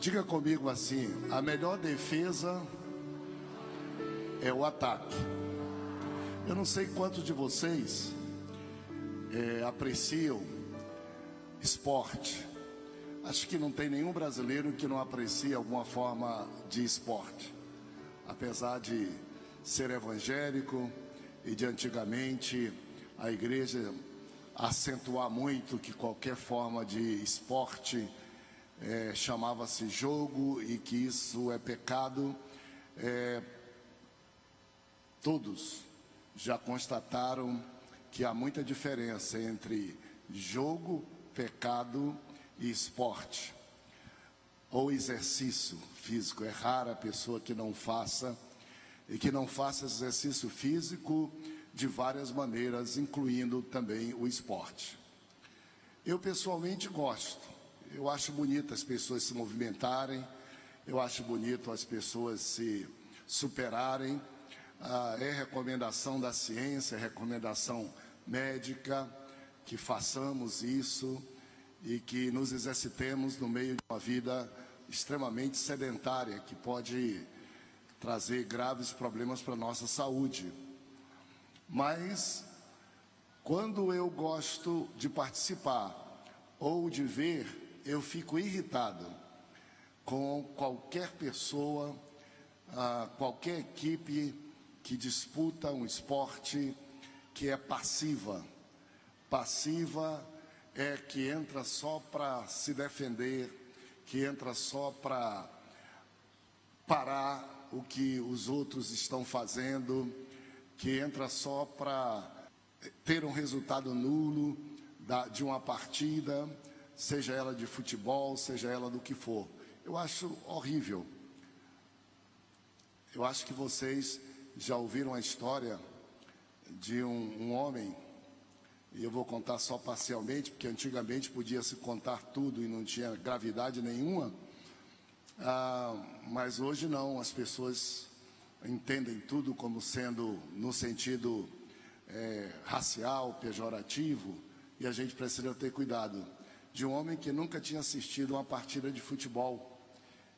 Diga comigo assim: a melhor defesa é o ataque. Eu não sei quantos de vocês é, apreciam esporte. Acho que não tem nenhum brasileiro que não aprecie alguma forma de esporte. Apesar de ser evangélico e de antigamente a igreja acentuar muito que qualquer forma de esporte é, chamava-se jogo e que isso é pecado. É, todos já constataram que há muita diferença entre jogo, pecado e esporte ou exercício físico. É rara a pessoa que não faça e que não faça exercício físico de várias maneiras, incluindo também o esporte. Eu pessoalmente gosto. Eu acho bonito as pessoas se movimentarem, eu acho bonito as pessoas se superarem. Ah, é recomendação da ciência, é recomendação médica que façamos isso e que nos exercitemos no meio de uma vida extremamente sedentária que pode trazer graves problemas para a nossa saúde. Mas quando eu gosto de participar ou de ver eu fico irritado com qualquer pessoa, ah, qualquer equipe que disputa um esporte que é passiva. Passiva é que entra só para se defender, que entra só para parar o que os outros estão fazendo, que entra só para ter um resultado nulo de uma partida seja ela de futebol, seja ela do que for. Eu acho horrível. Eu acho que vocês já ouviram a história de um, um homem, e eu vou contar só parcialmente, porque antigamente podia se contar tudo e não tinha gravidade nenhuma, ah, mas hoje não, as pessoas entendem tudo como sendo no sentido é, racial, pejorativo, e a gente precisa ter cuidado de um homem que nunca tinha assistido uma partida de futebol.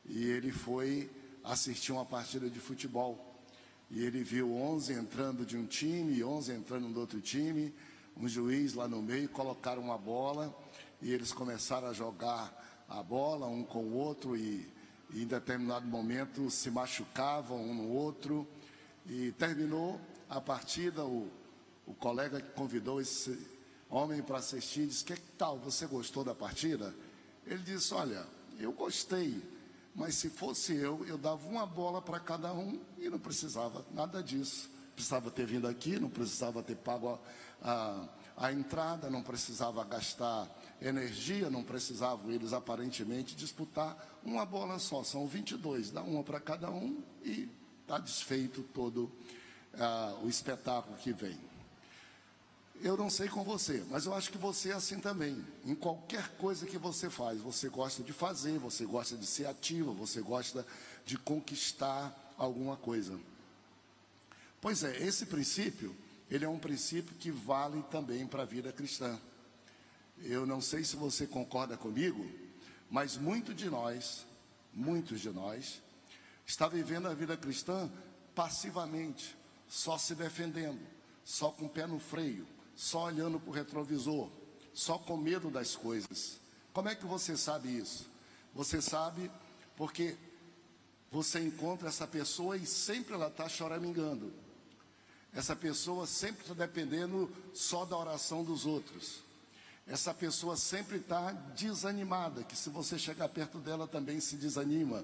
E ele foi assistir uma partida de futebol. E ele viu 11 entrando de um time, 11 entrando do outro time, um juiz lá no meio, colocaram uma bola e eles começaram a jogar a bola um com o outro e, e em determinado momento se machucavam um no outro. E terminou a partida, o, o colega que convidou esse, homem para assistir, disse: Que tal? Você gostou da partida? Ele disse: Olha, eu gostei, mas se fosse eu, eu dava uma bola para cada um e não precisava nada disso. Precisava ter vindo aqui, não precisava ter pago a, a, a entrada, não precisava gastar energia, não precisavam eles aparentemente disputar uma bola só. São 22, dá uma para cada um e está desfeito todo ah, o espetáculo que vem. Eu não sei com você, mas eu acho que você é assim também. Em qualquer coisa que você faz, você gosta de fazer, você gosta de ser ativa, você gosta de conquistar alguma coisa. Pois é, esse princípio, ele é um princípio que vale também para a vida cristã. Eu não sei se você concorda comigo, mas muito de nós, muitos de nós, está vivendo a vida cristã passivamente, só se defendendo, só com o pé no freio, só olhando para o retrovisor, só com medo das coisas. Como é que você sabe isso? Você sabe porque você encontra essa pessoa e sempre ela está choramingando. Essa pessoa sempre está dependendo só da oração dos outros. Essa pessoa sempre está desanimada, que se você chegar perto dela também se desanima.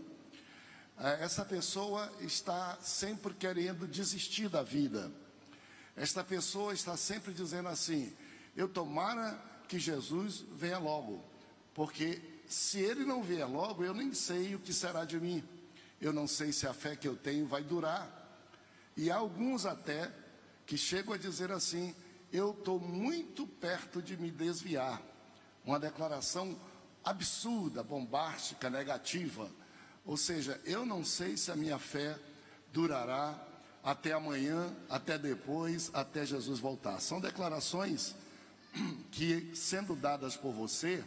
É, essa pessoa está sempre querendo desistir da vida. Esta pessoa está sempre dizendo assim: eu tomara que Jesus venha logo, porque se ele não vier logo, eu nem sei o que será de mim. Eu não sei se a fé que eu tenho vai durar. E há alguns até que chegam a dizer assim: eu estou muito perto de me desviar. Uma declaração absurda, bombástica, negativa. Ou seja, eu não sei se a minha fé durará até amanhã, até depois, até Jesus voltar. São declarações que, sendo dadas por você,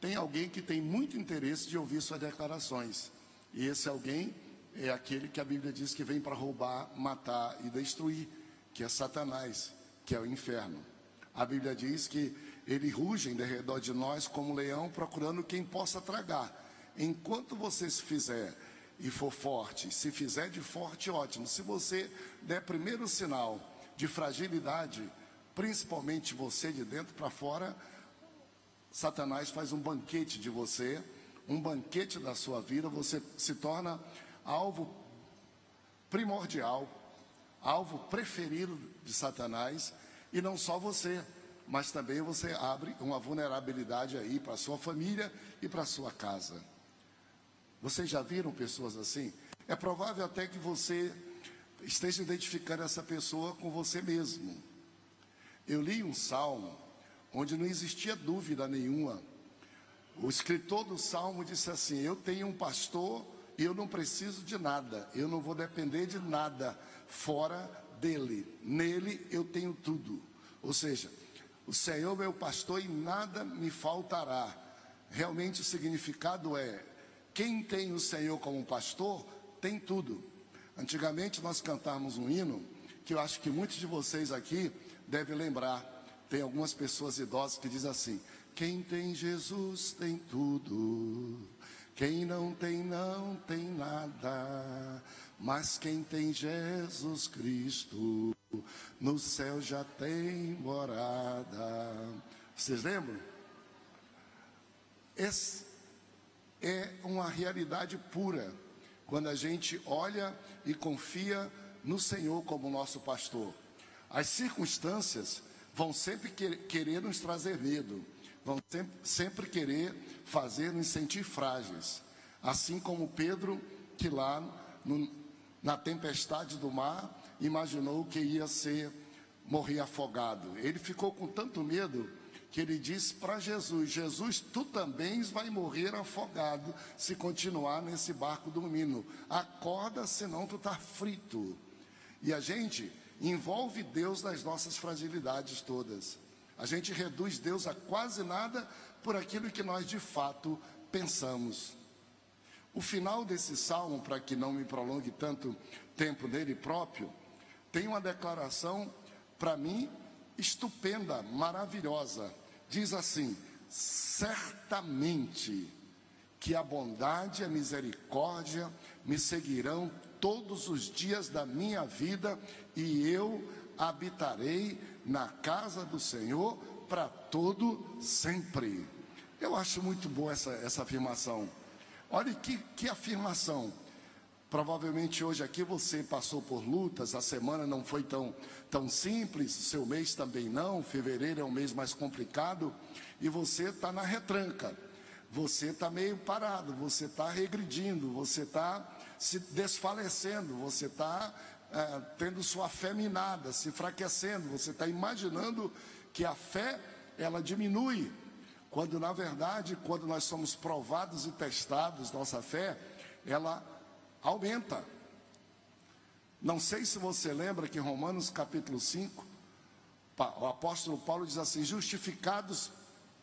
tem alguém que tem muito interesse de ouvir suas declarações. E esse alguém é aquele que a Bíblia diz que vem para roubar, matar e destruir, que é Satanás, que é o inferno. A Bíblia diz que ele ruge em redor de nós como leão, procurando quem possa tragar. Enquanto você se fizer e for forte, se fizer de forte, ótimo. Se você der primeiro sinal de fragilidade, principalmente você de dentro para fora, Satanás faz um banquete de você, um banquete da sua vida, você se torna alvo primordial, alvo preferido de Satanás, e não só você, mas também você abre uma vulnerabilidade aí para sua família e para sua casa. Vocês já viram pessoas assim? É provável até que você esteja identificando essa pessoa com você mesmo. Eu li um salmo onde não existia dúvida nenhuma. O escritor do salmo disse assim: Eu tenho um pastor e eu não preciso de nada, eu não vou depender de nada fora dele. Nele eu tenho tudo. Ou seja, o Senhor é meu pastor e nada me faltará. Realmente o significado é: quem tem o Senhor como pastor tem tudo. Antigamente nós cantávamos um hino que eu acho que muitos de vocês aqui devem lembrar. Tem algumas pessoas idosas que dizem assim: quem tem Jesus tem tudo, quem não tem, não tem nada. Mas quem tem Jesus Cristo, no céu já tem morada. Vocês lembram? Essa é uma realidade pura quando a gente olha e confia no Senhor como nosso pastor. As circunstâncias vão sempre querer nos trazer medo, vão sempre, querer fazer nos sentir frágeis. Assim como Pedro, que lá no, na tempestade do mar, imaginou que ia ser morrer afogado. Ele ficou com tanto medo que ele disse para Jesus: Jesus, tu também vai morrer afogado se continuar nesse barco dormindo. Acorda, senão tu está frito. E a gente envolve Deus nas nossas fragilidades todas. A gente reduz Deus a quase nada por aquilo que nós de fato pensamos. O final desse salmo, para que não me prolongue tanto tempo nele próprio, tem uma declaração, para mim, estupenda, maravilhosa. Diz assim: certamente que a bondade e a misericórdia me seguirão todos os dias da minha vida e eu habitarei na casa do Senhor para todo sempre. Eu acho muito boa essa, essa afirmação. Olha que, que afirmação. Provavelmente hoje aqui você passou por lutas, a semana não foi tão, tão simples, seu mês também não, fevereiro é um mês mais complicado, e você está na retranca, você está meio parado, você está regredindo, você está se desfalecendo, você está é, tendo sua fé minada, se enfraquecendo, você está imaginando que a fé ela diminui, quando na verdade, quando nós somos provados e testados, nossa fé, ela aumenta. Não sei se você lembra que em Romanos capítulo 5, o apóstolo Paulo diz assim: justificados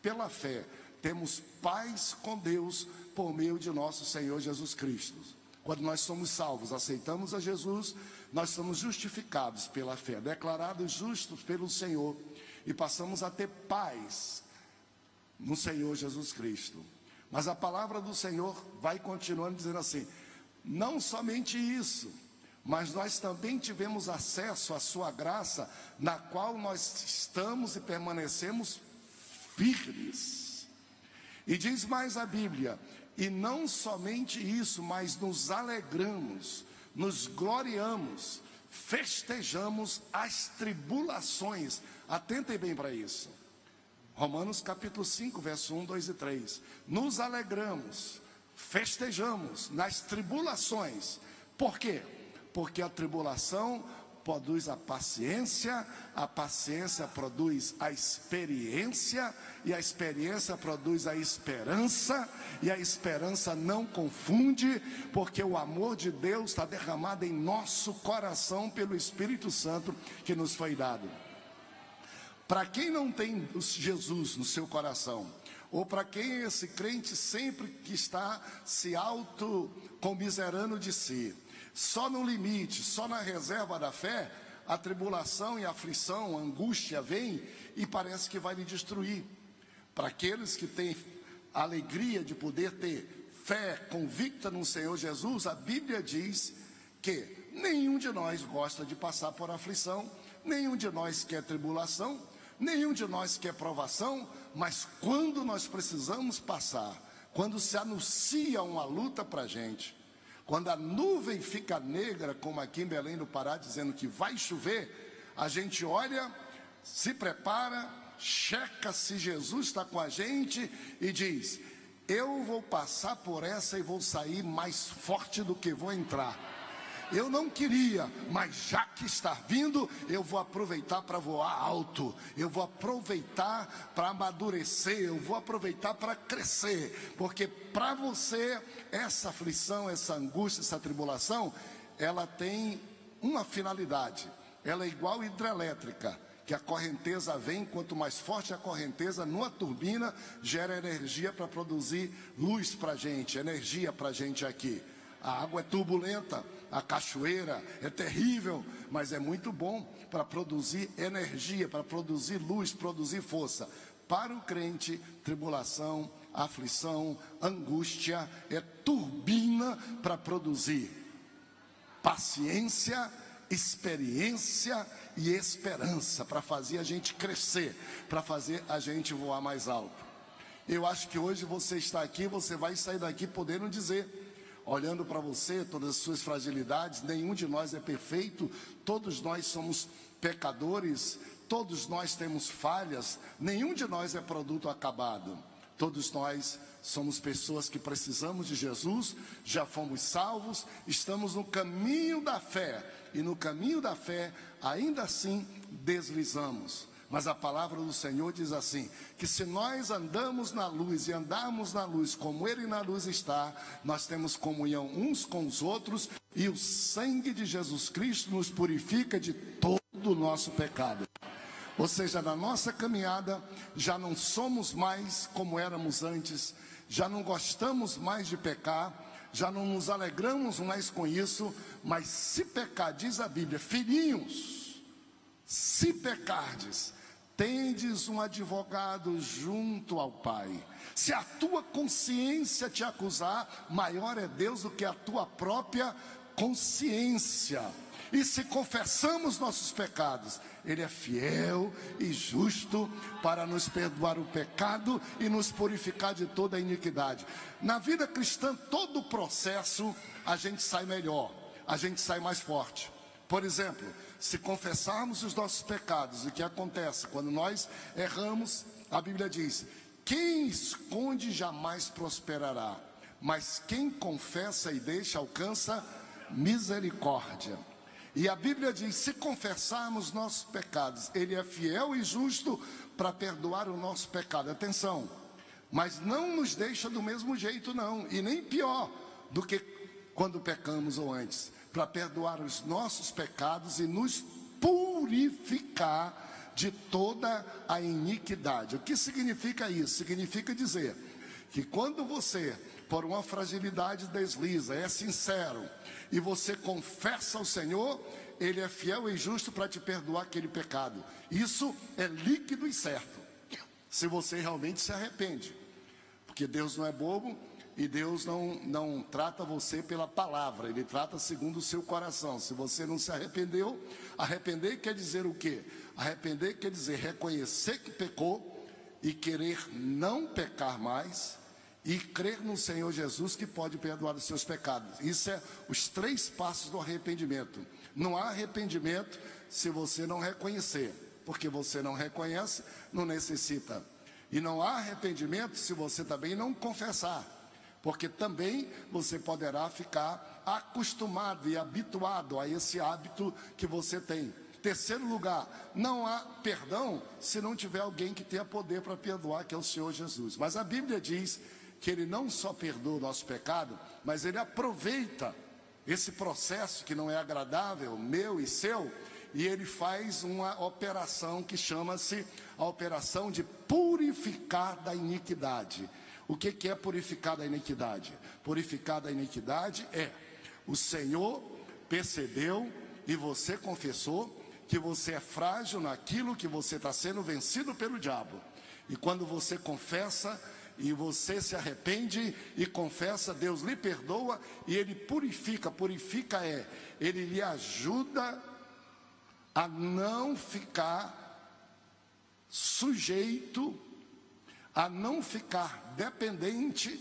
pela fé, temos paz com Deus por meio de nosso Senhor Jesus Cristo. Quando nós somos salvos, aceitamos a Jesus, nós somos justificados pela fé, declarados justos pelo Senhor e passamos a ter paz no Senhor Jesus Cristo. Mas a palavra do Senhor vai continuando dizendo assim: não somente isso, mas nós também tivemos acesso à Sua graça, na qual nós estamos e permanecemos firmes. E diz mais a Bíblia: e não somente isso, mas nos alegramos, nos gloriamos, festejamos as tribulações. Atentem bem para isso. Romanos capítulo 5, verso 1, 2 e 3. Nos alegramos, festejamos nas tribulações. Por quê? Porque a tribulação produz a paciência, a paciência produz a experiência, e a experiência produz a esperança, e a esperança não confunde, porque o amor de Deus está derramado em nosso coração pelo Espírito Santo que nos foi dado. Para quem não tem Jesus no seu coração, Ou para quem esse crente sempre que está se autocomiserando de si. Só no limite, só na reserva da fé, a tribulação e a aflição, a angústia vem e parece que vai lhe destruir. Para aqueles que têm alegria de poder ter fé convicta no Senhor Jesus, a Bíblia diz que nenhum de nós gosta de passar por aflição, nenhum de nós quer tribulação, nenhum de nós quer provação, mas quando nós precisamos passar, quando se anuncia uma luta para a gente, quando a nuvem fica negra, como aqui em Belém do Pará, dizendo que vai chover, a gente olha, se prepara, checa se Jesus está com a gente e diz: Eu vou passar por essa e vou sair mais forte do que vou entrar. Eu não queria, mas já que está vindo, eu vou aproveitar para voar alto, eu vou aproveitar para amadurecer, eu vou aproveitar para crescer, porque para você, essa aflição, essa angústia, essa tribulação, ela tem uma finalidade, ela é igual hidrelétrica que a correnteza vem, quanto mais forte a correnteza, numa turbina, gera energia para produzir luz para a gente, energia para a gente aqui. A água é turbulenta, a cachoeira é terrível, mas é muito bom para produzir energia, para produzir luz, produzir força. Para o crente, tribulação, aflição, angústia é turbina para produzir paciência, experiência e esperança para fazer a gente crescer, para fazer a gente voar mais alto. Eu acho que hoje você está aqui, você vai sair daqui podendo dizer: olhando para você, todas as suas fragilidades, nenhum de nós é perfeito, todos nós somos pecadores, todos nós temos falhas, nenhum de nós é produto acabado. Todos nós somos pessoas que precisamos de Jesus, já fomos salvos, estamos no caminho da fé, e no caminho da fé, ainda assim, deslizamos. Mas a palavra do Senhor diz assim: que se nós andamos na luz e andarmos na luz como Ele na luz está, nós temos comunhão uns com os outros e o sangue de Jesus Cristo nos purifica de todo o nosso pecado. Ou seja, na nossa caminhada já não somos mais como éramos antes, já não gostamos mais de pecar, já não nos alegramos mais com isso, mas se pecar, diz a Bíblia, filhinhos, se pecardes, tendes um advogado junto ao Pai. Se a tua consciência te acusar, maior é Deus do que a tua própria consciência. E se confessamos nossos pecados, Ele é fiel e justo para nos perdoar o pecado e nos purificar de toda a iniquidade. Na vida cristã, todo o processo a gente sai melhor, a gente sai mais forte. Por exemplo, se confessarmos os nossos pecados, o que acontece quando nós erramos, a Bíblia diz: quem esconde jamais prosperará, mas quem confessa e deixa alcança misericórdia. E a Bíblia diz: se confessarmos nossos pecados, Ele é fiel e justo para perdoar o nosso pecado. Atenção, mas não nos deixa do mesmo jeito, não, e nem pior do que quando pecamos ou antes para perdoar os nossos pecados e nos purificar de toda a iniquidade. O que significa isso? Significa dizer que quando você, por uma fragilidade desliza, é sincero e você confessa ao Senhor, Ele é fiel e justo para te perdoar aquele pecado. Isso é líquido e certo, se você realmente se arrepende, porque Deus não é bobo e Deus não, não trata você pela palavra, Ele trata segundo o seu coração. Se você não se arrependeu, arrepender quer dizer o quê? Arrepender quer dizer reconhecer que pecou e querer não pecar mais e crer no Senhor Jesus que pode perdoar os seus pecados. Isso é os três passos do arrependimento. Não há arrependimento se você não reconhecer, porque você não reconhece, não necessita. E não há arrependimento se você também não confessar porque também você poderá ficar acostumado e habituado a esse hábito que você tem. Terceiro lugar, não há perdão se não tiver alguém que tenha poder para perdoar, que é o Senhor Jesus. Mas a Bíblia diz que Ele não só perdoa o nosso pecado, mas Ele aproveita esse processo que não é agradável, meu e seu, e ele faz uma operação que chama-se a operação de purificar da iniquidade. O que, é purificar da iniquidade? Purificar da iniquidade é o Senhor percebeu e você confessou que você é frágil naquilo que você está sendo vencido pelo diabo. E quando você confessa e você se arrepende e confessa, Deus lhe perdoa e ele purifica. Purifica é, ele lhe ajuda a não ficar sujeito, a não ficar dependente,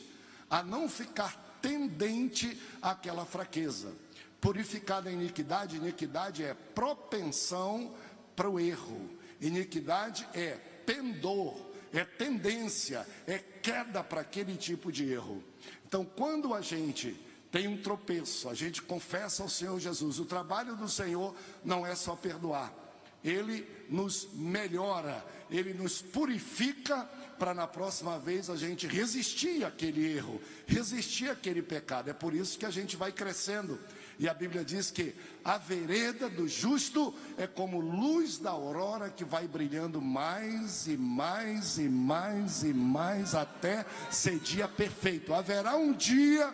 a não ficar tendente àquela fraqueza. Purificar da iniquidade, iniquidade é propensão para o erro, iniquidade é pendor, é tendência, é queda para aquele tipo de erro. Então, quando a gente tem um tropeço, a gente confessa ao Senhor Jesus, o trabalho do Senhor não é só perdoar, ele nos melhora, ele nos purifica para na próxima vez a gente resistir àquele erro, resistir àquele pecado. É por isso que a gente vai crescendo. E a Bíblia diz que a vereda do justo é como luz da aurora que vai brilhando mais e mais e mais e mais até ser dia perfeito. Haverá um dia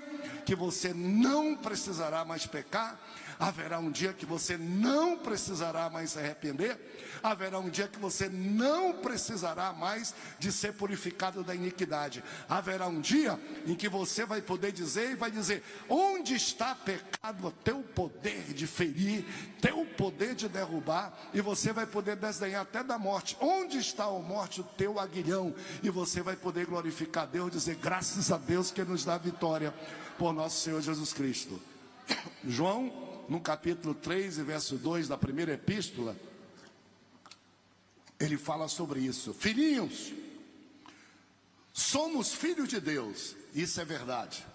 que você não precisará mais pecar, haverá um dia que você não precisará mais se arrepender, haverá um dia que você não precisará mais de ser purificado da iniquidade. Haverá um dia em que você vai poder dizer e vai dizer: onde está pecado, teu poder de ferir, teu poder de derrubar, e você vai poder desdenhar até da morte. Onde está a morte, o teu aguilhão? E você vai poder glorificar Deus, dizer graças a Deus que nos dá vitória por nosso Senhor Jesus Cristo. João, no capítulo 3 e verso 2 da primeira epístola, ele fala sobre isso. Filhinhos, somos filhos de Deus, isso é verdade.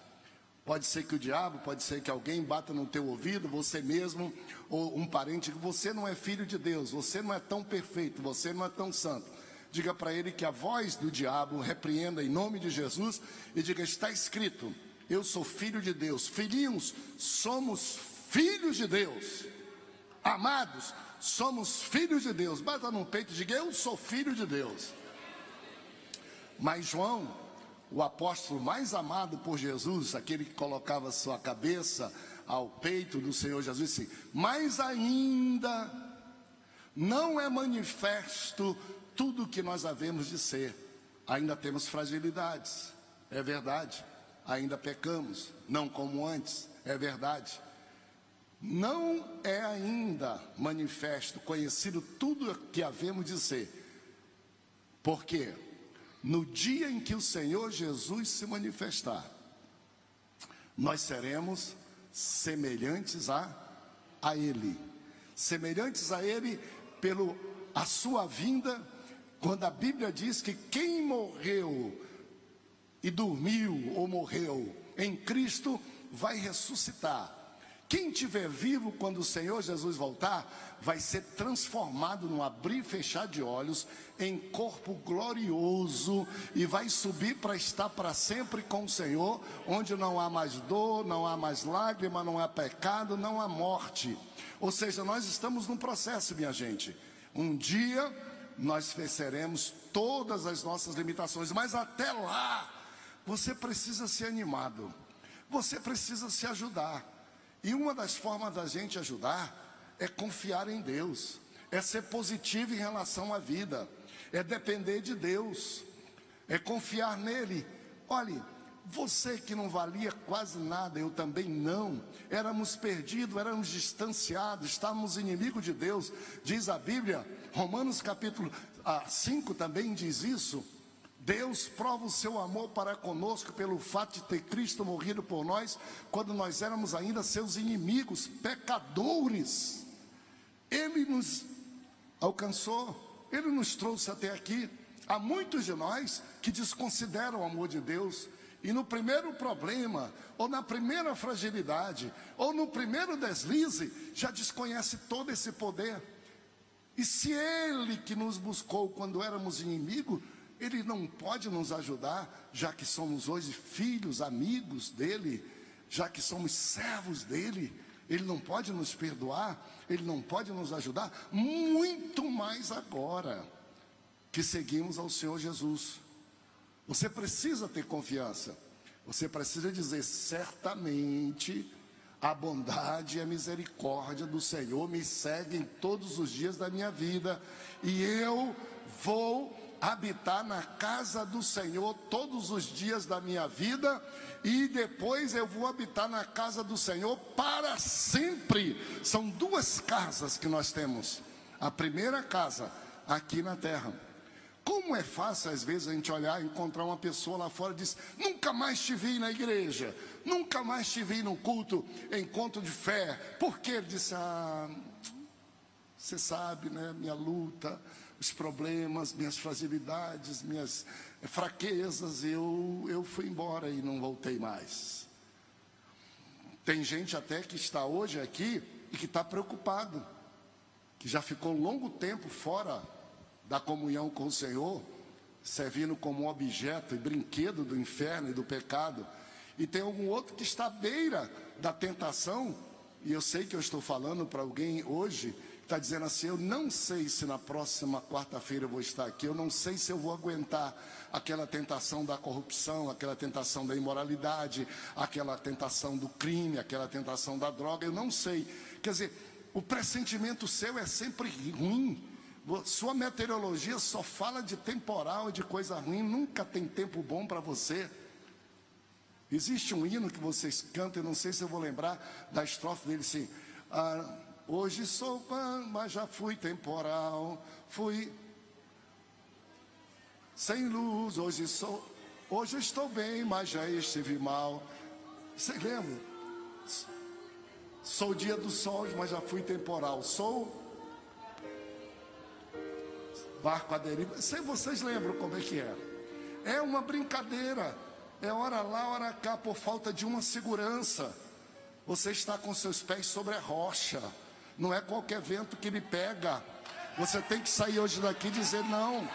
Pode ser que o diabo, pode ser que alguém bata no teu ouvido, você mesmo ou um parente, você não é filho de Deus, você não é tão perfeito, você não é tão santo. Diga para ele que a voz do diabo repreenda em nome de Jesus e diga: está escrito, eu sou filho de Deus. Filhinhos, somos filhos de Deus. Amados, somos filhos de Deus. Bata no peito e diga: Eu sou filho de Deus. Mas João, o apóstolo mais amado por Jesus, aquele que colocava sua cabeça ao peito do Senhor Jesus, disse: Mas ainda não é manifesto tudo o que nós havemos de ser. Ainda temos fragilidades, é verdade. Ainda pecamos, não como antes, é verdade não é ainda manifesto, conhecido tudo o que havemos de ser. Porque no dia em que o Senhor Jesus se manifestar, nós seremos semelhantes a, a Ele. Semelhantes a Ele pelo a sua vinda, quando a Bíblia diz que quem morreu e dormiu ou morreu em Cristo vai ressuscitar. Quem tiver vivo quando o Senhor Jesus voltar, vai ser transformado num abrir e fechar de olhos em corpo glorioso e vai subir para estar para sempre com o Senhor, onde não há mais dor, não há mais lágrima, não há pecado, não há morte. Ou seja, nós estamos num processo, minha gente. Um dia nós venceremos todas as nossas limitações, mas até lá você precisa ser animado. Você precisa se ajudar. E uma das formas da gente ajudar é confiar em Deus, é ser positivo em relação à vida, é depender de Deus, é confiar nele. Olhe, você que não valia quase nada, eu também não, éramos perdidos, éramos distanciados, estávamos inimigos de Deus, diz a Bíblia, Romanos capítulo 5 ah, também diz isso. Deus prova o seu amor para conosco pelo fato de ter Cristo morrido por nós, quando nós éramos ainda seus inimigos, pecadores. Ele nos alcançou, ele nos trouxe até aqui. Há muitos de nós que desconsideram o amor de Deus, e no primeiro problema, ou na primeira fragilidade, ou no primeiro deslize, já desconhece todo esse poder. E se Ele que nos buscou quando éramos inimigos, ele não pode nos ajudar, já que somos hoje filhos, amigos dele, já que somos servos dele. Ele não pode nos perdoar, Ele não pode nos ajudar, muito mais agora que seguimos ao Senhor Jesus. Você precisa ter confiança, você precisa dizer certamente a bondade e a misericórdia do Senhor me seguem todos os dias da minha vida, e eu vou habitar na casa do Senhor todos os dias da minha vida, e depois eu vou habitar na casa do Senhor para sempre. São duas casas que nós temos. A primeira casa aqui na terra. Como é fácil às vezes a gente olhar e encontrar uma pessoa lá fora e diz: "Nunca mais te vi na igreja, nunca mais te vi no culto, encontro de fé". Por quê? Ele disse: "Ah, você sabe, né, minha luta, os problemas, minhas fragilidades, minhas fraquezas, eu, eu fui embora e não voltei mais. Tem gente até que está hoje aqui e que está preocupado, que já ficou longo tempo fora da comunhão com o Senhor, servindo como objeto e brinquedo do inferno e do pecado. E tem algum outro que está à beira da tentação, e eu sei que eu estou falando para alguém hoje está dizendo assim: Eu não sei se na próxima quarta-feira eu vou estar aqui, eu não sei se eu vou aguentar aquela tentação da corrupção, aquela tentação da imoralidade, aquela tentação do crime, aquela tentação da droga, eu não sei. Quer dizer, o pressentimento seu é sempre ruim. Sua meteorologia só fala de temporal e de coisa ruim, nunca tem tempo bom para você. Existe um hino que vocês cantam, eu não sei se eu vou lembrar da estrofe dele assim. Ah, Hoje sou pan, mas já fui temporal. Fui sem luz, hoje sou. Hoje estou bem, mas já estive mal. Você lembra? Sou dia do sol, mas já fui temporal. Sou barco à deriva. Sei vocês lembram como é que é. É uma brincadeira. É hora lá, hora cá, por falta de uma segurança. Você está com seus pés sobre a rocha. Não é qualquer vento que lhe pega. Você tem que sair hoje daqui e dizer: não.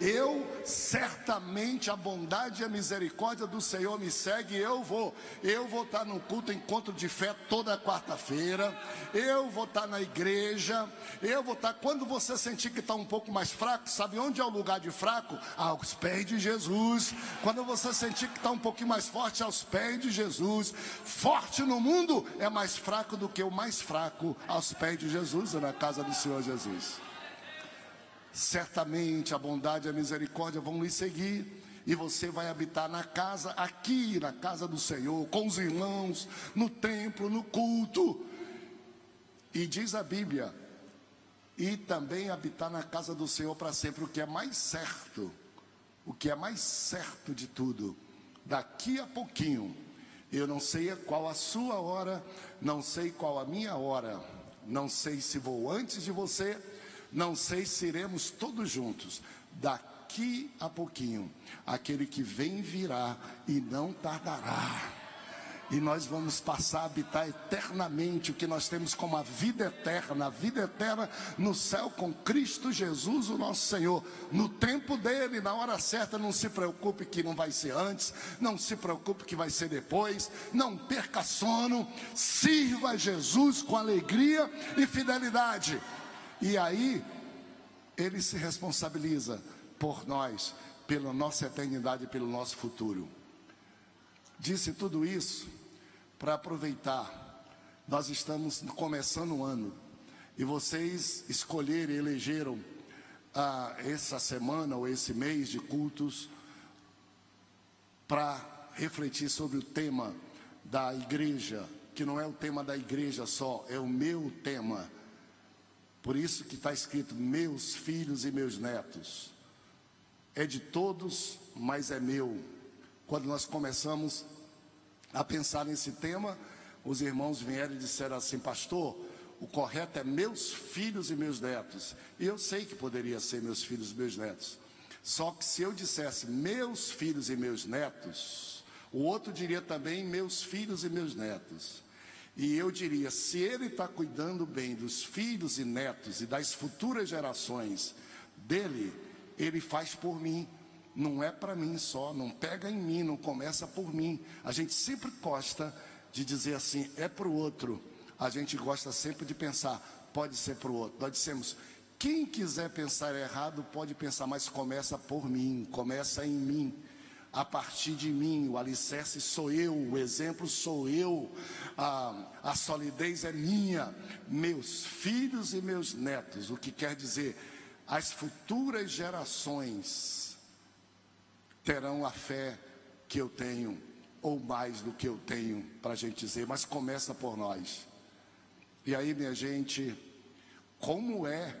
Eu certamente a bondade e a misericórdia do Senhor me segue, eu vou. Eu vou estar no culto encontro de fé toda quarta-feira. Eu vou estar na igreja. Eu vou estar quando você sentir que está um pouco mais fraco, sabe onde é o lugar de fraco? Aos pés de Jesus. Quando você sentir que está um pouquinho mais forte, aos pés de Jesus. Forte no mundo é mais fraco do que o mais fraco aos pés de Jesus, na casa do Senhor Jesus certamente a bondade e a misericórdia vão lhe seguir. E você vai habitar na casa, aqui na casa do Senhor, com os irmãos, no templo, no culto. E diz a Bíblia, e também habitar na casa do Senhor para sempre, o que é mais certo, o que é mais certo de tudo. Daqui a pouquinho, eu não sei qual a sua hora, não sei qual a minha hora, não sei se vou antes de você não sei se iremos todos juntos. Daqui a pouquinho, aquele que vem virá e não tardará. E nós vamos passar a habitar eternamente o que nós temos como a vida eterna, a vida eterna no céu com Cristo Jesus, o nosso Senhor. No tempo dele, na hora certa, não se preocupe que não vai ser antes, não se preocupe que vai ser depois, não perca sono, sirva Jesus com alegria e fidelidade. E aí, ele se responsabiliza por nós, pela nossa eternidade pelo nosso futuro. Disse tudo isso para aproveitar. Nós estamos começando o ano e vocês escolheram e elegeram ah, essa semana ou esse mês de cultos para refletir sobre o tema da igreja, que não é o tema da igreja só, é o meu tema por isso que está escrito: meus filhos e meus netos. É de todos, mas é meu. Quando nós começamos a pensar nesse tema, os irmãos vieram e disseram assim: Pastor, o correto é meus filhos e meus netos. E eu sei que poderia ser meus filhos e meus netos. Só que se eu dissesse meus filhos e meus netos, o outro diria também meus filhos e meus netos. E eu diria: se ele está cuidando bem dos filhos e netos e das futuras gerações dele, ele faz por mim. Não é para mim só, não pega em mim, não começa por mim. A gente sempre gosta de dizer assim, é para o outro. A gente gosta sempre de pensar, pode ser para o outro. Nós dissemos, quem quiser pensar errado pode pensar, mas começa por mim, começa em mim a partir de mim, o alicerce sou eu, o exemplo sou eu, a, a solidez é minha, meus filhos e meus netos, o que quer dizer, as futuras gerações terão a fé que eu tenho, ou mais do que eu tenho, para a gente dizer, mas começa por nós. E aí, minha gente, como é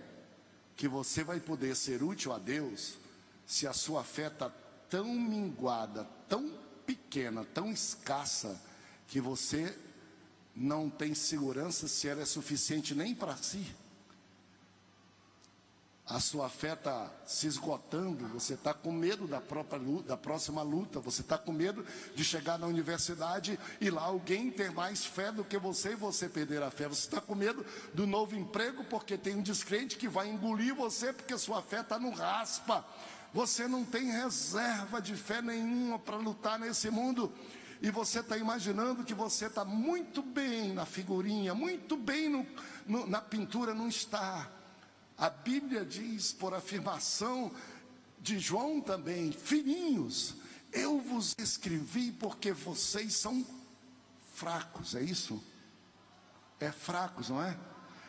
que você vai poder ser útil a Deus se a sua fé está tão minguada, tão pequena, tão escassa, que você não tem segurança se ela é suficiente nem para si. A sua fé está se esgotando, você está com medo da própria luta, da próxima luta, você está com medo de chegar na universidade e lá alguém ter mais fé do que você e você perder a fé. Você está com medo do novo emprego porque tem um descrente que vai engolir você porque sua fé está no raspa. Você não tem reserva de fé nenhuma para lutar nesse mundo. E você está imaginando que você está muito bem na figurinha, muito bem no, no, na pintura, não está. A Bíblia diz, por afirmação de João também, filhinhos, eu vos escrevi porque vocês são fracos, é isso? É fracos, não é?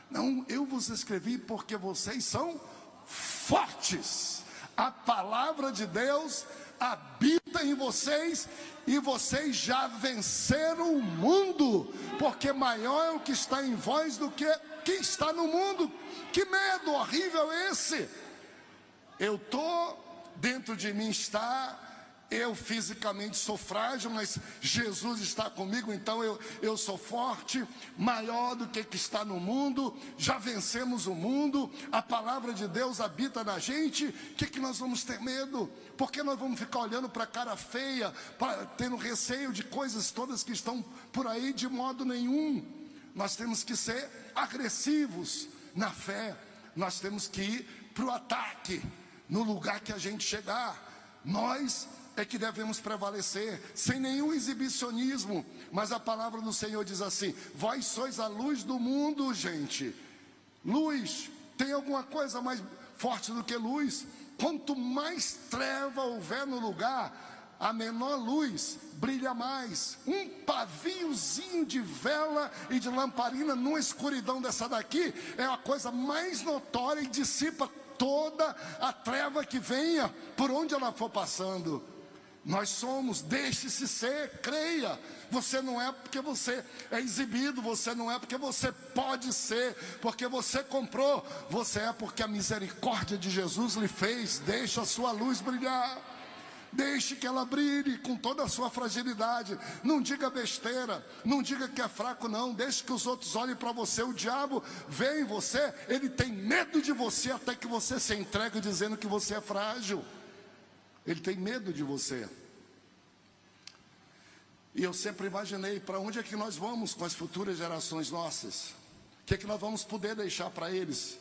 Não, eu vos escrevi porque vocês são fortes a palavra de Deus habita em vocês e vocês já venceram o mundo, porque maior é o que está em vós do que quem está no mundo. Que medo horrível esse! Eu estou, dentro de mim está eu fisicamente sou frágil, mas Jesus está comigo, então eu, eu sou forte, maior do que que está no mundo, já vencemos o mundo, a palavra de Deus habita na gente, o que, que nós vamos ter medo? Porque nós vamos ficar olhando para a cara feia, pra, tendo receio de coisas todas que estão por aí de modo nenhum. Nós temos que ser agressivos na fé, nós temos que ir para o ataque, no lugar que a gente chegar. Nós é que devemos prevalecer, sem nenhum exibicionismo. Mas a palavra do Senhor diz assim: Vós sois a luz do mundo, gente. Luz, tem alguma coisa mais forte do que luz? Quanto mais treva houver no lugar, a menor luz brilha mais. Um paviozinho de vela e de lamparina numa escuridão dessa daqui é a coisa mais notória e dissipa toda a treva que venha por onde ela for passando. Nós somos, deixe-se ser, creia. Você não é porque você é exibido, você não é porque você pode ser, porque você comprou, você é porque a misericórdia de Jesus lhe fez. Deixe a sua luz brilhar. Deixe que ela brilhe com toda a sua fragilidade. Não diga besteira, não diga que é fraco, não. Deixe que os outros olhem para você. O diabo vê em você, ele tem medo de você até que você se entregue dizendo que você é frágil. Ele tem medo de você. E eu sempre imaginei para onde é que nós vamos com as futuras gerações nossas? O que é que nós vamos poder deixar para eles?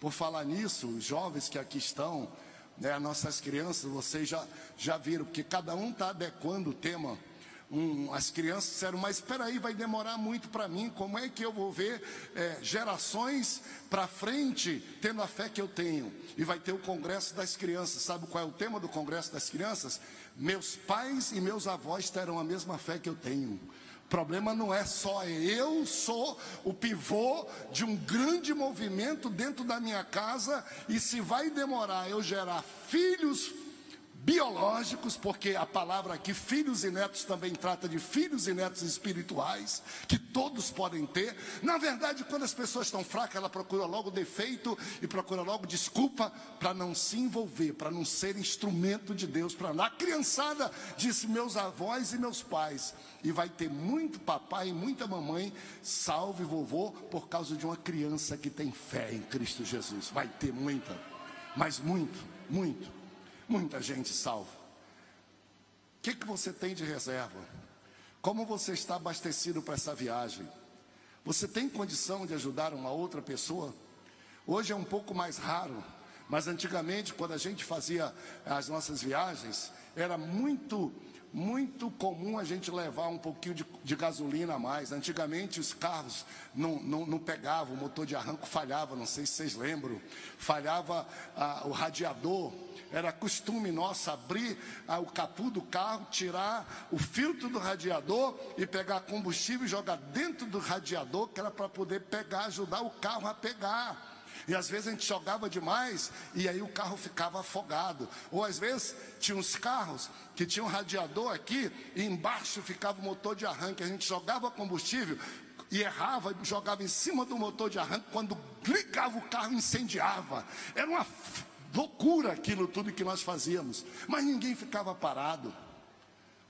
Por falar nisso, os jovens que aqui estão, né, nossas crianças, vocês já, já viram, porque cada um está adequando o tema um, as crianças disseram, mas espera aí, vai demorar muito para mim, como é que eu vou ver é, gerações para frente tendo a fé que eu tenho? E vai ter o congresso das crianças, sabe qual é o tema do congresso das crianças? Meus pais e meus avós terão a mesma fé que eu tenho. O problema não é só eu sou o pivô de um grande movimento dentro da minha casa e se vai demorar eu gerar filhos, biológicos, porque a palavra aqui, filhos e netos, também trata de filhos e netos espirituais, que todos podem ter. Na verdade, quando as pessoas estão fracas, ela procura logo defeito e procura logo desculpa para não se envolver, para não ser instrumento de Deus para A criançada disse meus avós e meus pais, e vai ter muito papai e muita mamãe, salve vovô, por causa de uma criança que tem fé em Cristo Jesus. Vai ter muita, mas muito, muito muita gente salva. O que, que você tem de reserva? Como você está abastecido para essa viagem? Você tem condição de ajudar uma outra pessoa? Hoje é um pouco mais raro, mas antigamente, quando a gente fazia as nossas viagens, era muito muito comum a gente levar um pouquinho de, de gasolina a mais. Antigamente os carros não, não, não, pegavam, o motor de arranco falhava, não sei se vocês lembram. Falhava ah, o radiador. Era costume nosso abrir ah, o capu do carro, tirar o filtro do radiador e pegar combustível e jogar dentro do radiador, que era para poder pegar, ajudar o carro a pegar. E às vezes a gente jogava demais e aí o carro ficava afogado. Ou às vezes tinha uns carros que tinham um radiador aqui e embaixo ficava o motor de arranque. A gente jogava combustível e errava jogava em cima do motor de arranque. Quando ligava o carro, incendiava. Era uma loucura aquilo tudo que nós fazíamos. Mas ninguém ficava parado.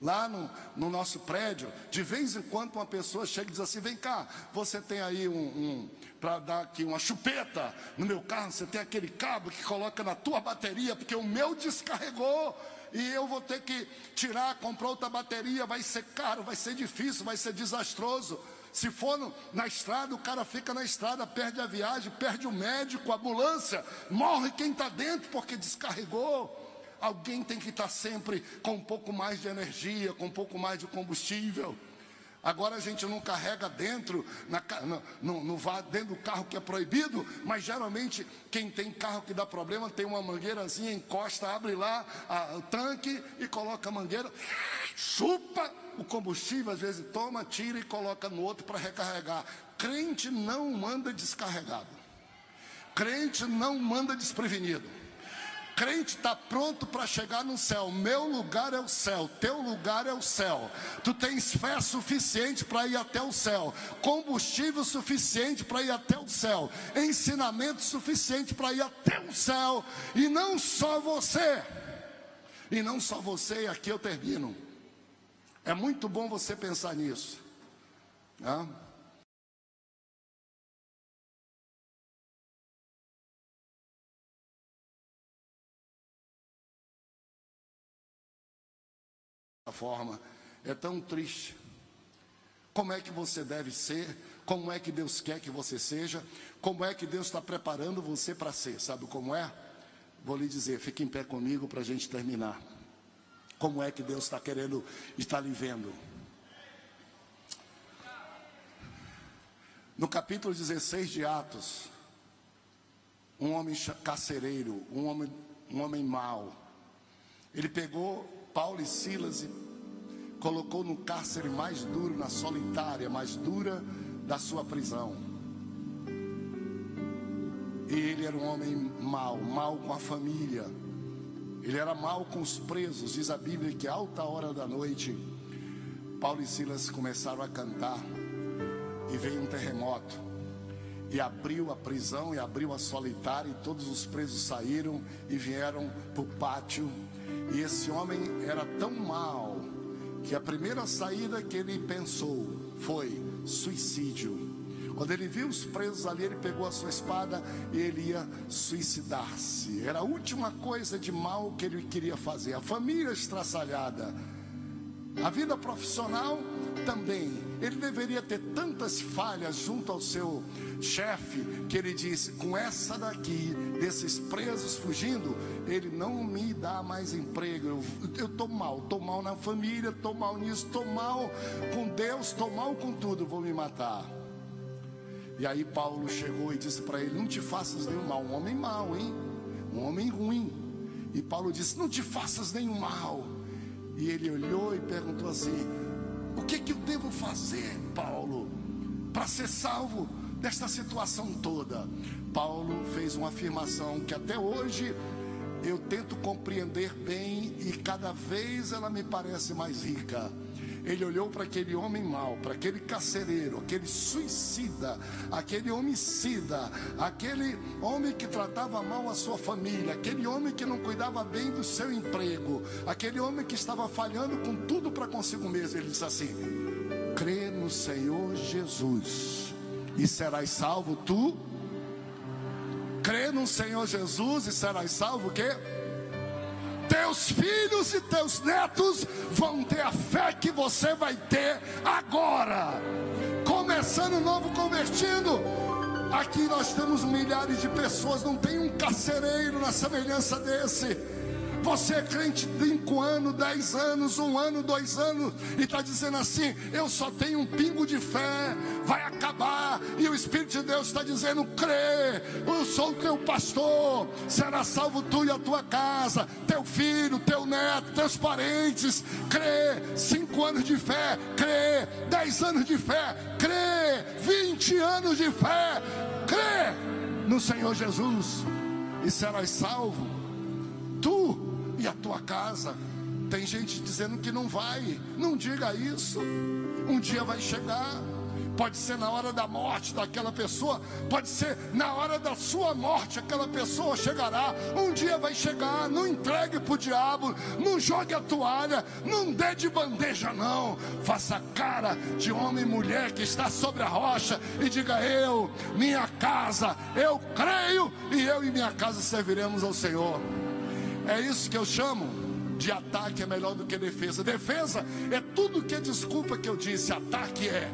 Lá no, no, nosso prédio, de vez em quando uma pessoa chega e diz assim: vem cá, você tem aí um, um para dar aqui uma chupeta no meu carro, você tem aquele cabo que coloca na tua bateria, porque o meu descarregou. E eu vou ter que tirar, comprar outra bateria, vai ser caro, vai ser difícil, vai ser desastroso. Se for no, na estrada, o cara fica na estrada, perde a viagem, perde o médico, a ambulância, morre quem está dentro porque descarregou. Alguém tem que estar sempre com um pouco mais de energia, com um pouco mais de combustível. Agora a gente não carrega dentro, na, no, no, dentro do carro que é proibido, mas geralmente quem tem carro que dá problema tem uma mangueirazinha, encosta, abre lá a, o tanque e coloca a mangueira, chupa o combustível, às vezes toma, tira e coloca no outro para recarregar. Crente não manda descarregado. Crente não manda desprevenido crente está pronto para chegar no céu. Meu lugar é o céu, teu lugar é o céu. Tu tens fé suficiente para ir até o céu, combustível suficiente para ir até o céu, ensinamento suficiente para ir até o céu, e não só você. E não só você, e aqui eu termino. É muito bom você pensar nisso. Forma é tão triste. Como é que você deve ser? Como é que Deus quer que você seja? Como é que Deus está preparando você para ser? Sabe como é? Vou lhe dizer, fique em pé comigo para a gente terminar. Como é que Deus está querendo estar lhe vendo? No capítulo 16 de Atos, um homem carcereiro, um homem, um homem mau, ele pegou Paulo e Silas colocou no cárcere mais duro, na solitária, mais dura da sua prisão. E ele era um homem mau, mau com a família. Ele era mau com os presos. Diz a Bíblia que alta hora da noite, Paulo e Silas começaram a cantar e veio um terremoto e abriu a prisão e abriu a solitária e todos os presos saíram e vieram para o pátio e esse homem era tão mau que a primeira saída que ele pensou foi suicídio. Quando ele viu os presos ali, ele pegou a sua espada e ele ia suicidar-se. Era a última coisa de mal que ele queria fazer. A família estraçalhada, a vida profissional também. Ele deveria ter tantas falhas junto ao seu chefe que ele disse: com essa daqui, desses presos fugindo, ele não me dá mais emprego. Eu estou mal, estou mal na família, estou mal nisso, estou mal com Deus, estou mal com tudo, vou me matar. E aí Paulo chegou e disse para ele: Não te faças nenhum mal, um homem mau, hein? Um homem ruim. E Paulo disse: Não te faças nenhum mal. E ele olhou e perguntou assim: O que, que eu devo fazer, Paulo, para ser salvo desta situação toda? Paulo fez uma afirmação que até hoje eu tento compreender bem e cada vez ela me parece mais rica. Ele olhou para aquele homem mau, para aquele carcereiro, aquele suicida, aquele homicida, aquele homem que tratava mal a sua família, aquele homem que não cuidava bem do seu emprego, aquele homem que estava falhando com tudo para consigo mesmo. Ele disse assim: crê no Senhor Jesus e serás salvo tu crê no Senhor Jesus e serás salvo o quê? Teus filhos e teus netos vão ter a fé que você vai ter agora. Começando novo convertido. Aqui nós temos milhares de pessoas, não tem um carcereiro na semelhança desse. Você é crente 5 anos, 10 anos, um ano, dois anos, e está dizendo assim: eu só tenho um pingo de fé, vai acabar. E o Espírito de Deus está dizendo: crê, eu sou o teu pastor, será salvo tu e a tua casa, teu filho, teu neto, teus parentes. Crê, cinco anos de fé, crê, dez anos de fé, crê, vinte anos de fé, crê no Senhor Jesus e serás salvo, tu e a tua casa. Tem gente dizendo que não vai, não diga isso, um dia vai chegar pode ser na hora da morte daquela pessoa, pode ser na hora da sua morte, aquela pessoa chegará. Um dia vai chegar, não entregue para o diabo, não jogue a toalha, não dê de bandeja, não. Faça cara de homem e mulher que está sobre a rocha e diga: Eu, minha casa, eu creio e eu e minha casa serviremos ao Senhor. É isso que eu chamo de ataque é melhor do que defesa. Defesa é tudo que é desculpa que eu disse, ataque é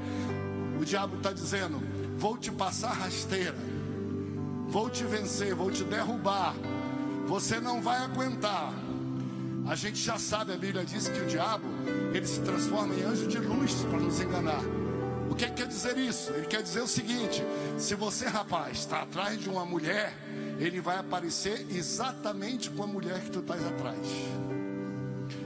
o diabo está dizendo: vou te passar rasteira, vou te vencer, vou te derrubar, você não vai aguentar. A gente já sabe, a Bíblia diz que o diabo ele se transforma em anjo de luz para nos enganar. O que quer dizer isso? Ele quer dizer o seguinte: se você, rapaz, está atrás de uma mulher, ele vai aparecer exatamente com a mulher que tu estás atrás.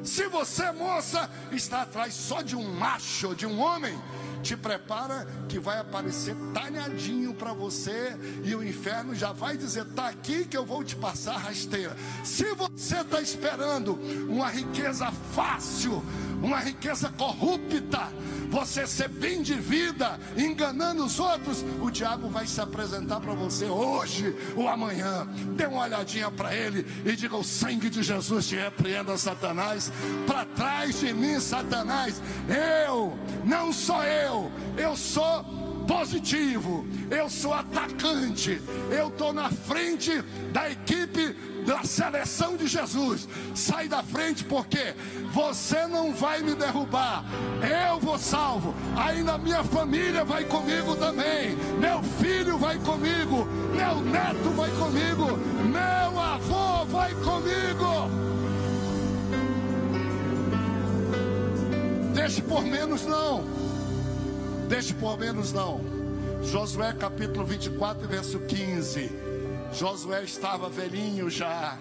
Se você, moça, está atrás só de um macho, de um homem, te prepara que vai aparecer talhadinho para você e o inferno já vai dizer: tá aqui que eu vou te passar rasteira. Se você está esperando uma riqueza fácil, uma riqueza corrupta, você ser bem de vida, enganando os outros, o diabo vai se apresentar para você hoje ou amanhã. Dê uma olhadinha para ele e diga: O sangue de Jesus te repreenda, Satanás. Para trás de mim, Satanás. Eu, não sou eu, eu sou positivo, eu sou atacante, eu estou na frente da equipe da seleção de Jesus. Sai da frente porque você não vai me derrubar. Eu vou salvo. Ainda minha família vai comigo também. Meu filho vai comigo. Meu neto vai comigo. Meu avô vai comigo. Deixe por menos não. Deixe por menos não. Josué capítulo 24, verso 15. Josué estava velhinho já.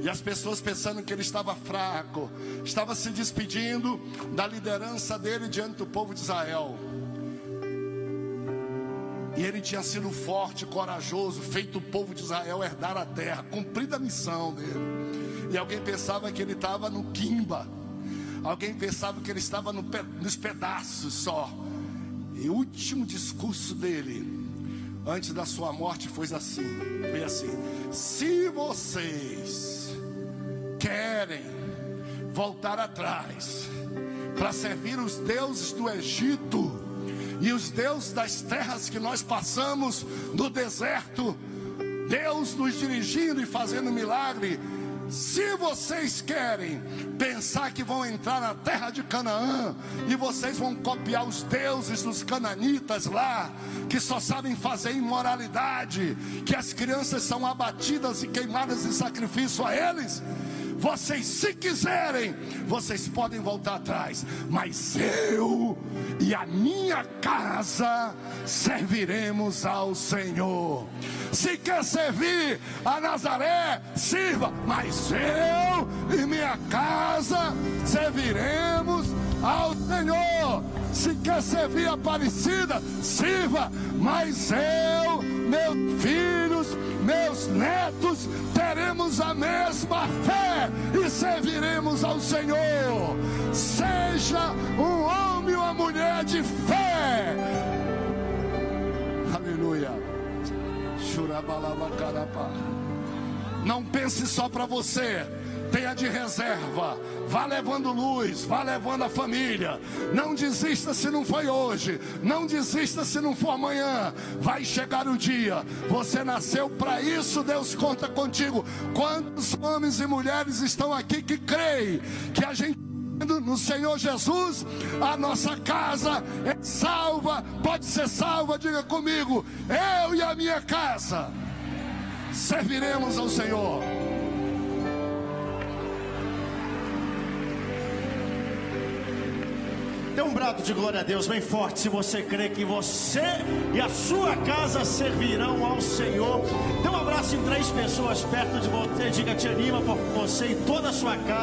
E as pessoas pensando que ele estava fraco, estava se despedindo da liderança dele diante do povo de Israel. E ele tinha sido forte, corajoso, feito o povo de Israel herdar a terra, cumprida a missão dele. E alguém pensava que ele estava no quimba, alguém pensava que ele estava no, nos pedaços só. E o último discurso dele, antes da sua morte foi assim, foi assim: se vocês querem voltar atrás para servir os deuses do Egito e os deuses das terras que nós passamos no deserto, Deus nos dirigindo e fazendo milagre, se vocês querem pensar que vão entrar na terra de Canaã e vocês vão copiar os deuses dos cananitas lá, que só sabem fazer imoralidade, que as crianças são abatidas e queimadas em sacrifício a eles, vocês, se quiserem, vocês podem voltar atrás, mas eu e a minha casa serviremos ao Senhor. Se quer servir a Nazaré, sirva, mas eu e minha casa serviremos ao Senhor. Se quer servir a Aparecida, sirva, mas eu, meus filhos, meus netos, teremos a mesma fé e serviremos ao Senhor. Seja um homem ou uma mulher de fé. Aleluia. Não pense só para você tenha de reserva, vá levando luz, vá levando a família. Não desista se não foi hoje, não desista se não for amanhã. Vai chegar o dia. Você nasceu para isso, Deus conta contigo. Quantos homens e mulheres estão aqui que creem que a gente no Senhor Jesus, a nossa casa é salva, pode ser salva, diga comigo, eu e a minha casa serviremos ao Senhor. Dê um brado de glória a Deus bem forte se você crê que você e a sua casa servirão ao Senhor. Dê um abraço em três pessoas perto de você. Diga, te anima por você e toda a sua casa.